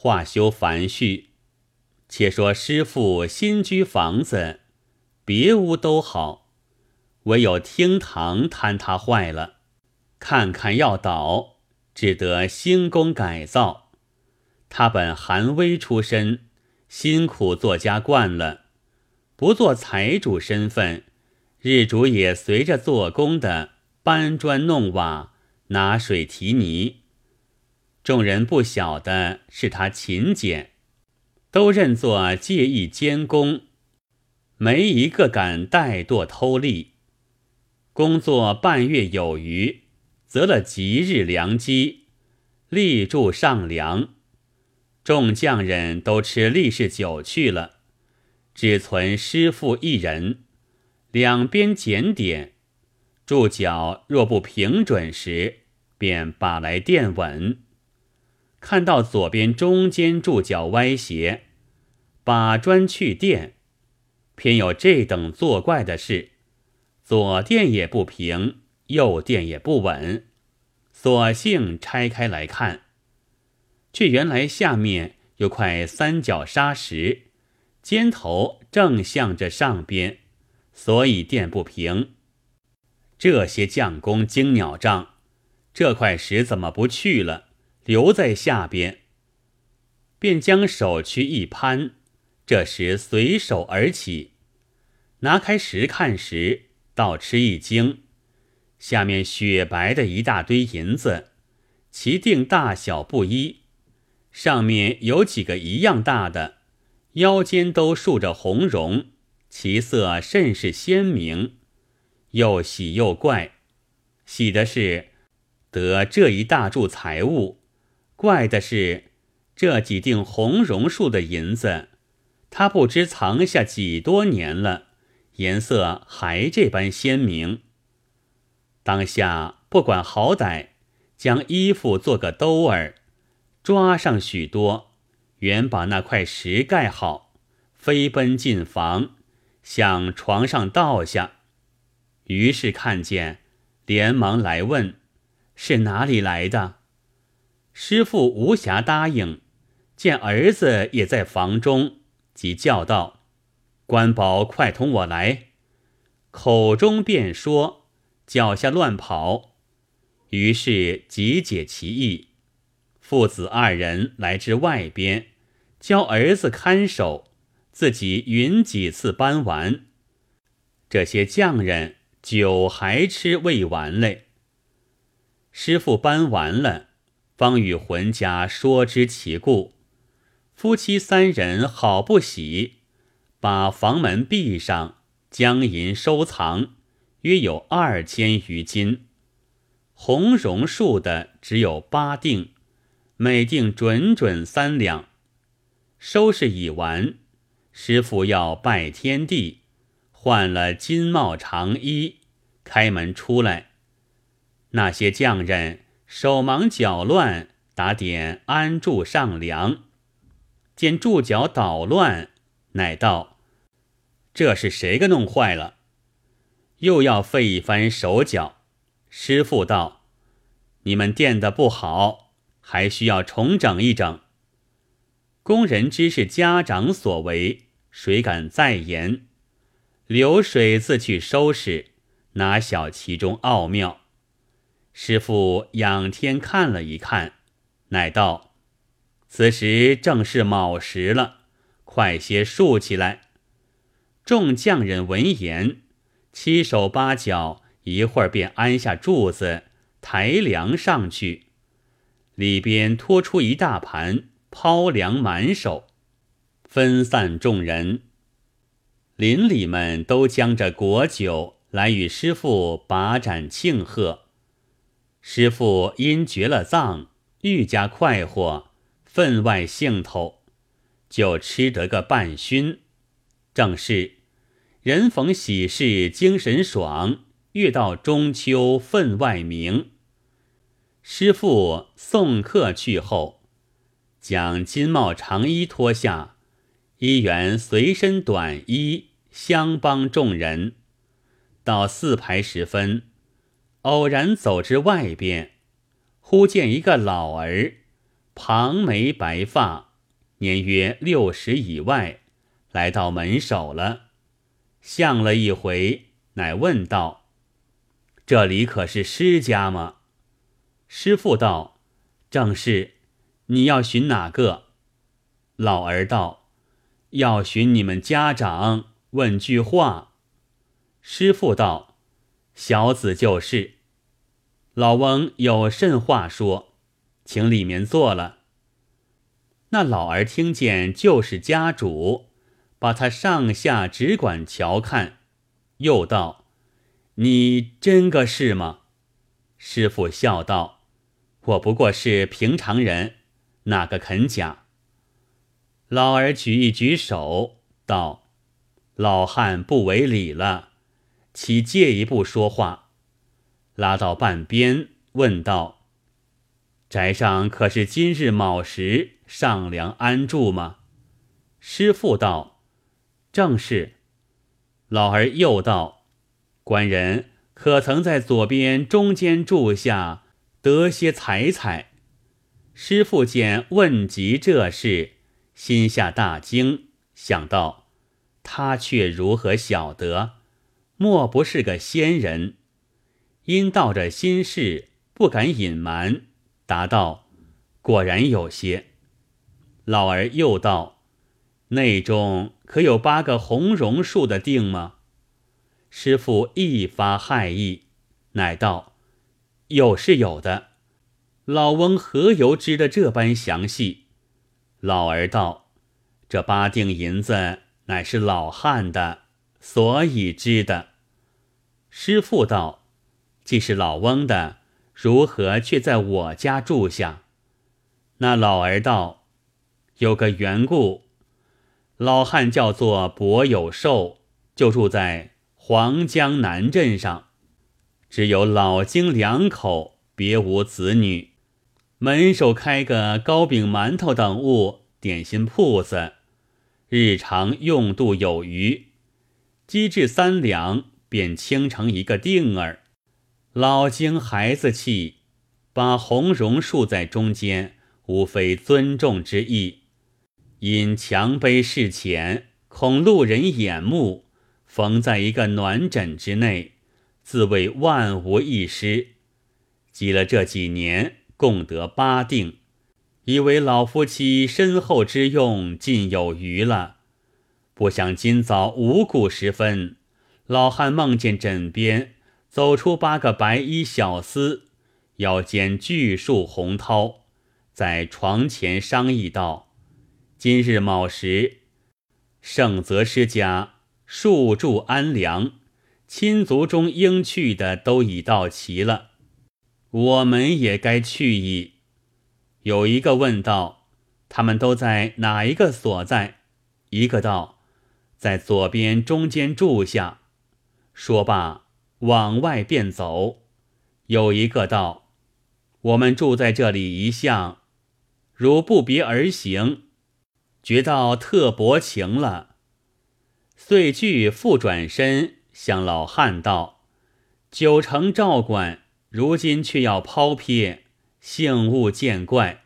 话休繁叙，且说师傅新居房子，别屋都好，唯有厅堂坍塌坏了，看看要倒，只得兴工改造。他本寒微出身，辛苦做家惯了，不做财主身份，日主也随着做工的搬砖弄瓦、拿水提泥。众人不晓得是他勤俭，都认作借意监工，没一个敢怠惰偷利。工作半月有余，择了吉日良机，立柱上梁。众匠人都吃力士酒去了，只存师傅一人，两边检点，柱脚若不平准时，便把来垫稳。看到左边中间柱脚歪斜，把砖去垫，偏有这等作怪的事：左垫也不平，右垫也不稳。索性拆开来看，却原来下面有块三角砂石，尖头正向着上边，所以垫不平。这些匠工精鸟账，这块石怎么不去了？留在下边，便将手去一攀，这时随手而起，拿开石看时，倒吃一惊，下面雪白的一大堆银子，其定大小不一，上面有几个一样大的，腰间都竖着红绒，其色甚是鲜明，又喜又怪，喜的是得这一大柱财物。怪的是，这几锭红榕树的银子，他不知藏下几多年了，颜色还这般鲜明。当下不管好歹，将衣服做个兜儿，抓上许多，原把那块石盖好，飞奔进房，向床上倒下。于是看见，连忙来问：是哪里来的？师傅无暇答应，见儿子也在房中，即叫道：“官宝，快同我来！”口中便说，脚下乱跑。于是即解其意，父子二人来至外边，教儿子看守，自己匀几次搬完。这些匠人酒还吃未完嘞。师傅搬完了。方与浑家说知其故，夫妻三人好不喜，把房门闭上，将银收藏，约有二千余金。红榕树的只有八锭，每锭准准三两。收拾已完，师傅要拜天地，换了金帽长衣，开门出来，那些匠人。手忙脚乱，打点安柱上梁，见柱脚捣乱，乃道：“这是谁个弄坏了？”又要费一番手脚。师傅道：“你们垫的不好，还需要重整一整。”工人知是家长所为，谁敢再言？流水自去收拾，哪晓其中奥妙？师傅仰天看了一看，乃道：“此时正是卯时了，快些竖起来。”众匠人闻言，七手八脚，一会儿便安下柱子，抬梁上去，里边拖出一大盘抛梁满手，分散众人。邻里们都将着果酒来与师傅把盏庆贺。师傅因绝了葬，愈加快活，分外兴头，就吃得个半醺。正是人逢喜事精神爽，越到中秋分外明。师傅送客去后，将金帽长衣脱下，一员随身短衣，相帮众人。到四排时分。偶然走至外边，忽见一个老儿，庞眉白发，年约六十以外，来到门首了，向了一回，乃问道：“这里可是师家吗？”师父道：“正是。你要寻哪个？”老儿道：“要寻你们家长，问句话。”师父道：“小子就是。”老翁有甚话说，请里面坐了。那老儿听见就是家主，把他上下只管瞧看，又道：“你真个是吗？”师傅笑道：“我不过是平常人，哪个肯假？”老儿举一举手道：“老汉不为礼了，请借一步说话。”拉到半边，问道：“宅上可是今日卯时上梁安住吗？”师父道：“正是。”老儿又道：“官人可曾在左边中间住下，得些财财？”师父见问及这事，心下大惊，想到他却如何晓得？莫不是个仙人？因道着心事，不敢隐瞒，答道：“果然有些。”老儿又道：“内中可有八个红榕树的定吗？”师傅一发骇意，乃道：“有是有的。”老翁何由知得这般详细？老儿道：“这八锭银子乃是老汉的，所以知的。”师傅道。既是老翁的，如何却在我家住下？那老儿道：“有个缘故，老汉叫做伯有寿，就住在黄江南镇上，只有老精两口，别无子女。门首开个糕饼、馒头等物点心铺子，日常用度有余，积至三两，便倾成一个定儿。”老经孩子气，把红绒束在中间，无非尊重之意。因墙碑事浅，恐路人眼目，缝在一个暖枕之内，自谓万无一失。积了这几年，共得八锭，以为老夫妻身后之用尽有余了。不想今早五谷时分，老汉梦见枕边。走出八个白衣小厮，腰间巨束红绦，在床前商议道：“今日卯时，圣泽师家树住安良，亲族中应去的都已到齐了，我们也该去矣。”有一个问道：“他们都在哪一个所在？”一个道：“在左边中间住下。”说罢。往外便走，有一个道：“我们住在这里一向，如不别而行，觉到特薄情了。”遂具复转身向老汉道：“九成照管，如今却要抛撇，幸勿见怪。”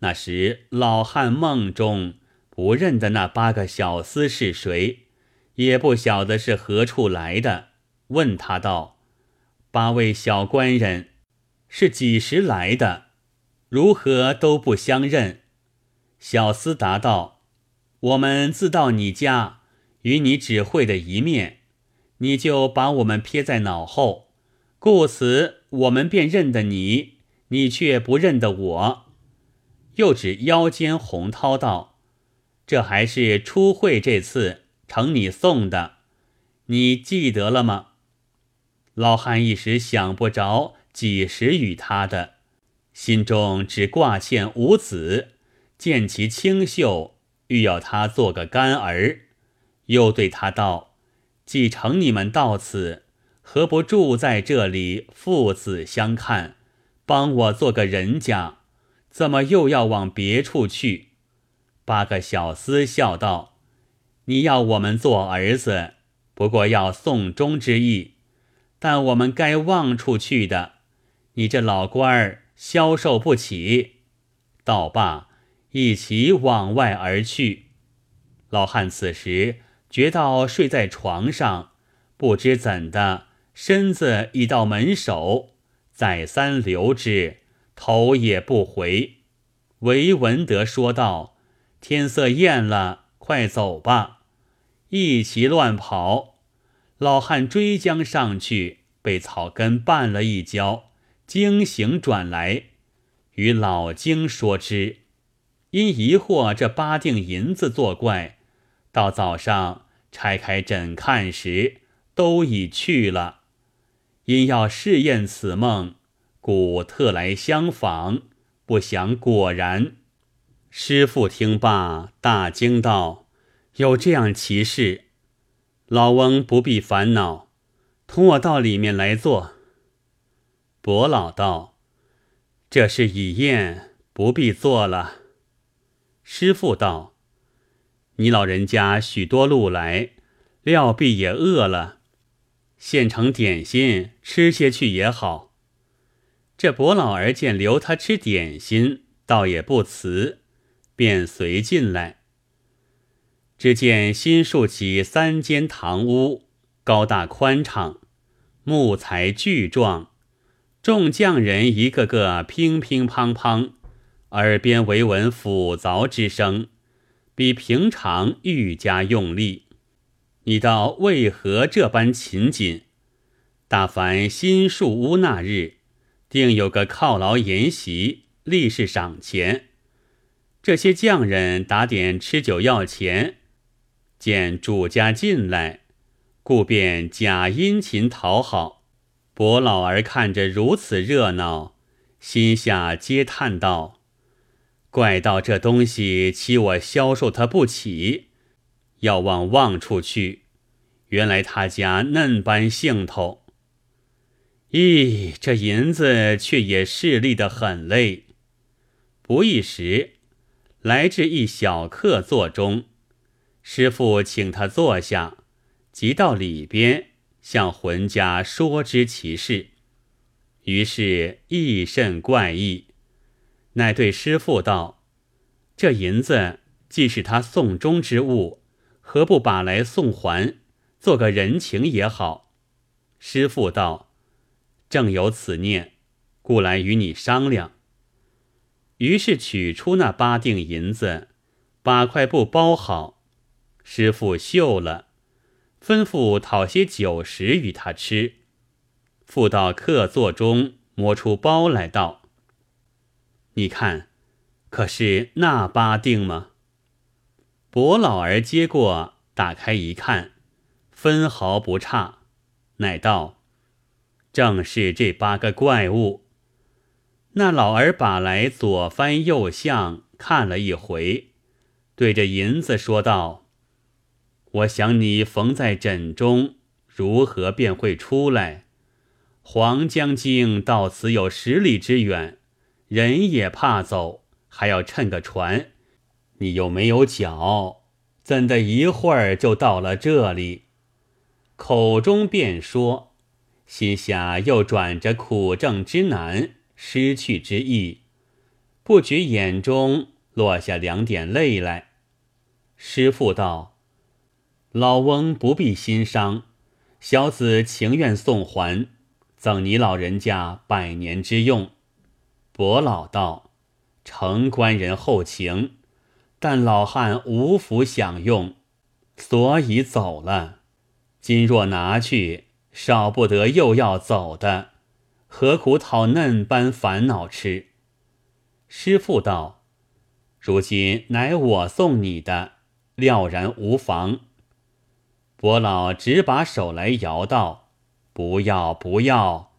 那时老汉梦中不认得那八个小厮是谁，也不晓得是何处来的。问他道：“八位小官人是几时来的？如何都不相认？”小厮答道：“我们自到你家，与你只会的一面，你就把我们撇在脑后，故此我们便认得你，你却不认得我。”又指腰间红绦道：“这还是初会这次承你送的，你记得了吗？”老汉一时想不着几时与他的，心中只挂欠五子，见其清秀，欲要他做个干儿，又对他道：“既承你们到此，何不住在这里，父子相看，帮我做个人家？怎么又要往别处去？”八个小厮笑道：“你要我们做儿子，不过要送终之意。”但我们该望出去的，你这老官儿消受不起。道罢，一起往外而去。老汉此时觉到睡在床上，不知怎的，身子已到门首，再三留之，头也不回。唯闻得说道：“天色艳了，快走吧！”一齐乱跑。老汉追将上去，被草根绊了一跤，惊醒转来，与老经说之，因疑惑这八锭银子作怪。到早上拆开枕看时，都已去了。因要试验此梦，故特来相访。不想果然，师傅听罢大惊道：“有这样奇事！老翁不必烦恼，同我到里面来坐。”伯老道：“这是已宴，不必坐了。”师傅道：“你老人家许多路来，料必也饿了，现成点心吃些去也好。”这伯老儿见留他吃点心，倒也不辞，便随进来。只见新竖起三间堂屋，高大宽敞，木材巨壮，众匠人一个个乒乒乓乓，耳边唯闻斧凿之声，比平常愈加用力。你道为何这般勤谨？大凡新树屋那日。定有个犒劳筵席，立誓赏钱。这些匠人打点吃酒要钱，见主家进来，故便假殷勤讨好。伯老儿看着如此热闹，心下皆叹道：“怪道这东西欺我销售他不起，要往望处去。原来他家嫩般兴头。”咦，这银子却也势利得很嘞！不一时，来至一小客座中，师傅请他坐下，即到里边向浑家说知其事。于是亦甚怪异，乃对师傅道：“这银子既是他送终之物，何不把来送还，做个人情也好？”师傅道。正有此念，故来与你商量。于是取出那八锭银子，把块布包好，师傅绣了，吩咐讨些酒食与他吃。复到客座中摸出包来道：“你看，可是那八锭吗？”伯老儿接过，打开一看，分毫不差，乃道。正是这八个怪物。那老儿把来左翻右向看了一回，对着银子说道：“我想你缝在枕中，如何便会出来？黄江经到此有十里之远，人也怕走，还要趁个船。你又没有脚，怎的一会儿就到了这里？”口中便说。心下又转着苦症之难、失去之意，不觉眼中落下两点泪来。师父道：“老翁不必心伤，小子情愿送还，赠你老人家百年之用。”伯老道：“承官人厚情，但老汉无福享用，所以走了。今若拿去。”少不得又要走的，何苦讨嫩般烦恼吃？师父道：“如今乃我送你的，料然无妨。”伯老只把手来摇道：“不要不要，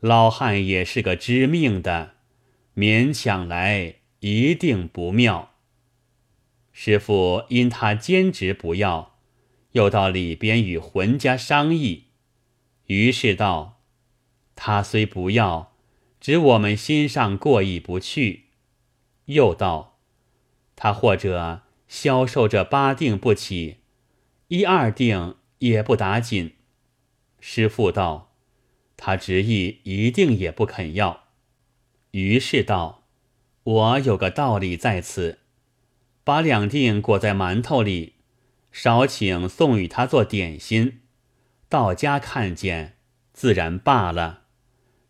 老汉也是个知命的，勉强来一定不妙。”师傅因他坚持不要，又到里边与浑家商议。于是道：“他虽不要，只我们心上过意不去。”又道：“他或者消受这八定不起，一二锭也不打紧。”师父道：“他执意一定也不肯要。”于是道：“我有个道理在此，把两锭裹在馒头里，少请送与他做点心。到家看见，自然罢了。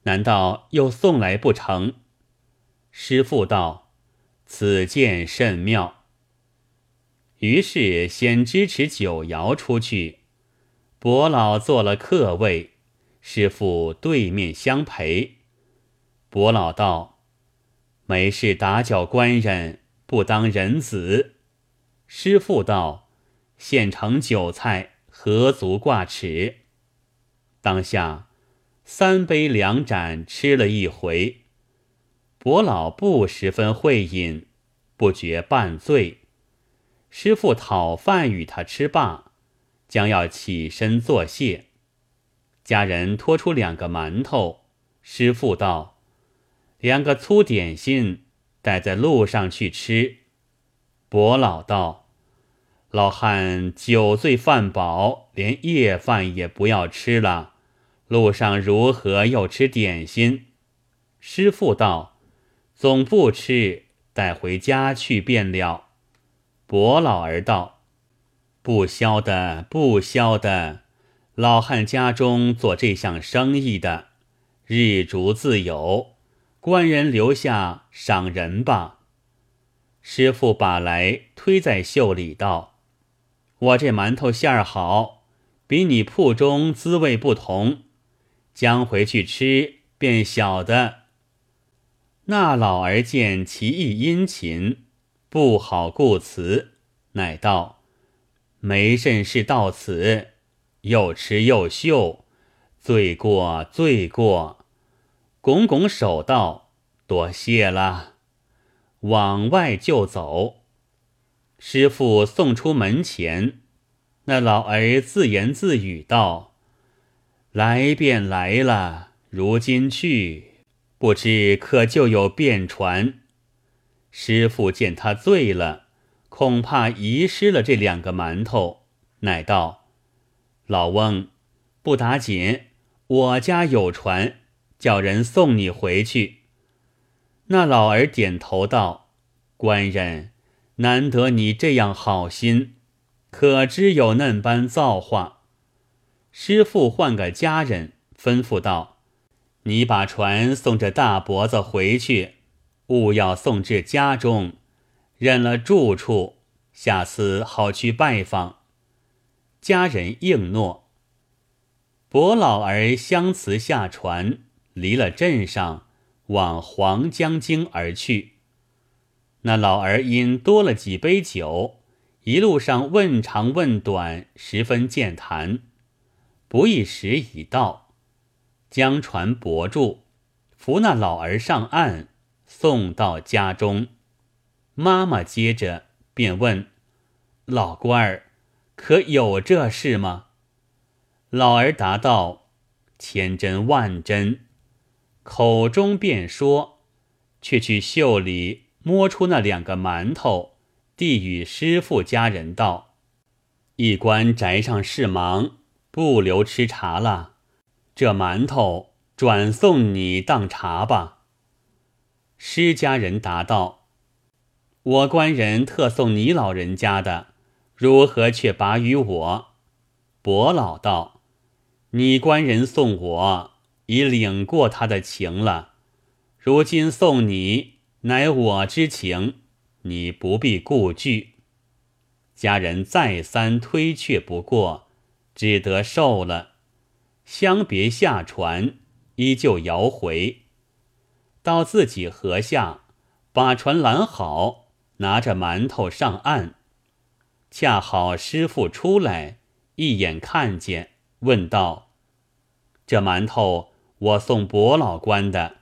难道又送来不成？师父道：“此剑甚妙。”于是先支持酒肴出去。伯老做了客位，师父对面相陪。伯老道：“没事打搅官人，不当人子。”师父道：“现成酒菜，何足挂齿？”当下三杯两盏吃了一回，伯老不十分会饮，不觉半醉。师父讨饭与他吃罢。将要起身作谢，家人拖出两个馒头。师父道：“两个粗点心，带在路上去吃。”伯老道：“老汉酒醉饭饱，连夜饭也不要吃了，路上如何又吃点心？”师父道：“总不吃，带回家去便了。”伯老儿道。不消的，不消的。老汉家中做这项生意的，日逐自有。官人留下赏人吧。师傅把来推在袖里道：“我这馒头馅儿好，比你铺中滋味不同。将回去吃，便晓得。”那老儿见其意殷勤，不好顾辞，乃道。没甚事到此，又吃又嗅，罪过罪过。拱拱手道：“多谢了。”往外就走。师傅送出门前，那老儿自言自语道：“来便来了，如今去，不知可就有便传。”师傅见他醉了。恐怕遗失了这两个馒头，乃道：“老翁，不打紧，我家有船，叫人送你回去。”那老儿点头道：“官人，难得你这样好心，可知有嫩般造化。”师傅换个家人，吩咐道：“你把船送这大伯子回去，勿要送至家中。”认了住处，下次好去拜访。家人应诺。伯老儿相辞下船，离了镇上，往黄江津而去。那老儿因多了几杯酒，一路上问长问短，十分健谈。不一时已到，将船泊住，扶那老儿上岸，送到家中。妈妈接着便问：“老官儿，可有这事吗？”老儿答道：“千真万真。”口中便说，却去袖里摸出那两个馒头，递与师傅家人道：“一官宅上事忙，不留吃茶了。这馒头转送你当茶吧。”施家人答道。我官人特送你老人家的，如何却拔于我？伯老道：“你官人送我，已领过他的情了。如今送你，乃我之情，你不必顾惧。”家人再三推却不过，只得受了。相别下船，依旧摇回，到自己河下，把船拦好。拿着馒头上岸，恰好师傅出来，一眼看见，问道：“这馒头我送伯老官的，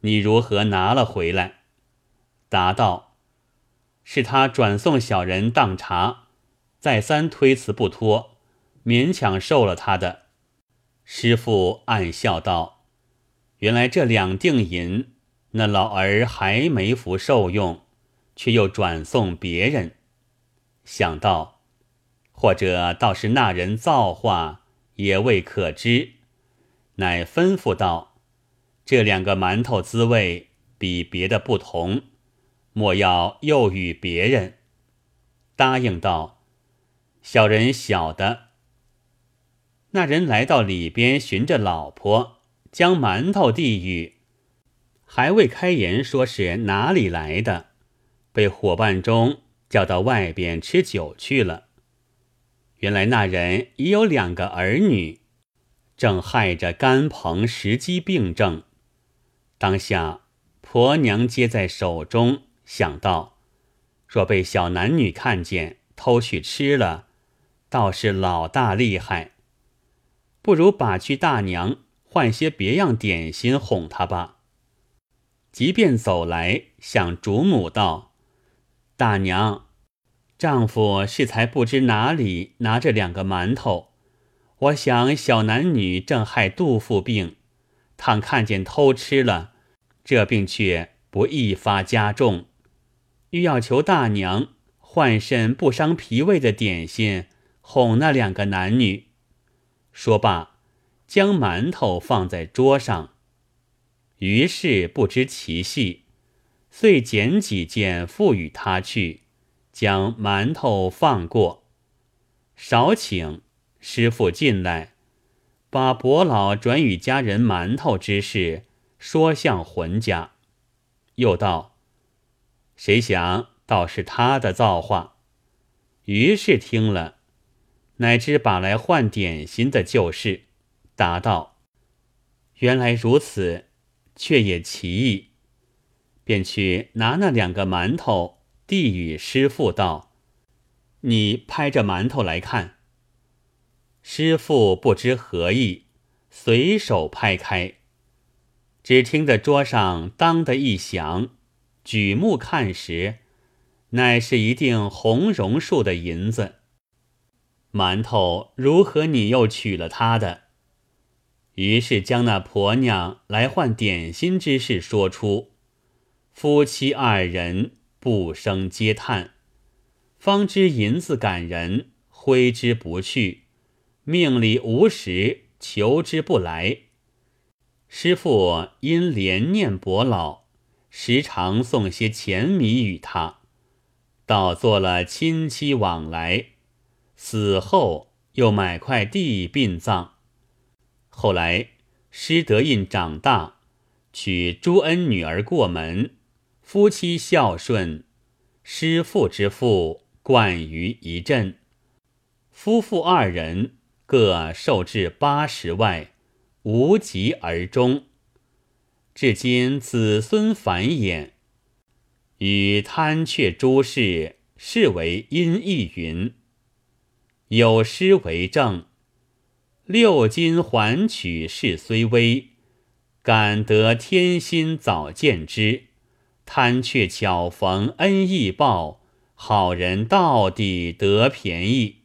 你如何拿了回来？”答道：“是他转送小人当茶，再三推辞不脱，勉强受了他的。”师傅暗笑道：“原来这两锭银，那老儿还没服受用。”却又转送别人，想到，或者倒是那人造化，也未可知，乃吩咐道：“这两个馒头滋味比别的不同，莫要又与别人。”答应道：“小人晓得。”那人来到里边，寻着老婆，将馒头递与，还未开言，说是哪里来的，被伙伴中叫到外边吃酒去了。原来那人已有两个儿女，正害着肝棚石积病症。当下婆娘接在手中，想到若被小男女看见，偷去吃了，倒是老大厉害。不如把去大娘换些别样点心哄他吧。即便走来，向主母道：“大娘。”丈夫是才不知哪里拿着两个馒头，我想小男女正害肚腹病，倘看见偷吃了，这病却不易发加重，欲要求大娘换甚不伤脾胃的点心哄那两个男女。说罢，将馒头放在桌上，于是不知其细，遂捡几件付与他去。将馒头放过，少请师傅进来，把伯老转与家人馒头之事说向浑家。又道：“谁想倒是他的造化。”于是听了，乃知把来换点心的旧事，答道：“原来如此，却也奇异。”便去拿那两个馒头。递与师傅道：“你拍着馒头来看。”师傅不知何意，随手拍开，只听得桌上当的一响，举目看时，乃是一锭红榕树的银子。馒头如何你又取了他的？于是将那婆娘来换点心之事说出，夫妻二人。不生嗟叹，方知银子感人，挥之不去；命里无时，求之不来。师父因怜念伯老，时常送些钱米与他，倒做了亲戚往来。死后又买块地殡葬。后来师德印长大，娶朱恩女儿过门。夫妻孝顺，师父之父冠于一镇。夫妇二人各受至八十外，无疾而终。至今子孙繁衍，与贪却诸事，是为因意云。有诗为证：六金还取事虽微，感得天心早见之。贪却巧逢恩义报，好人到底得便宜。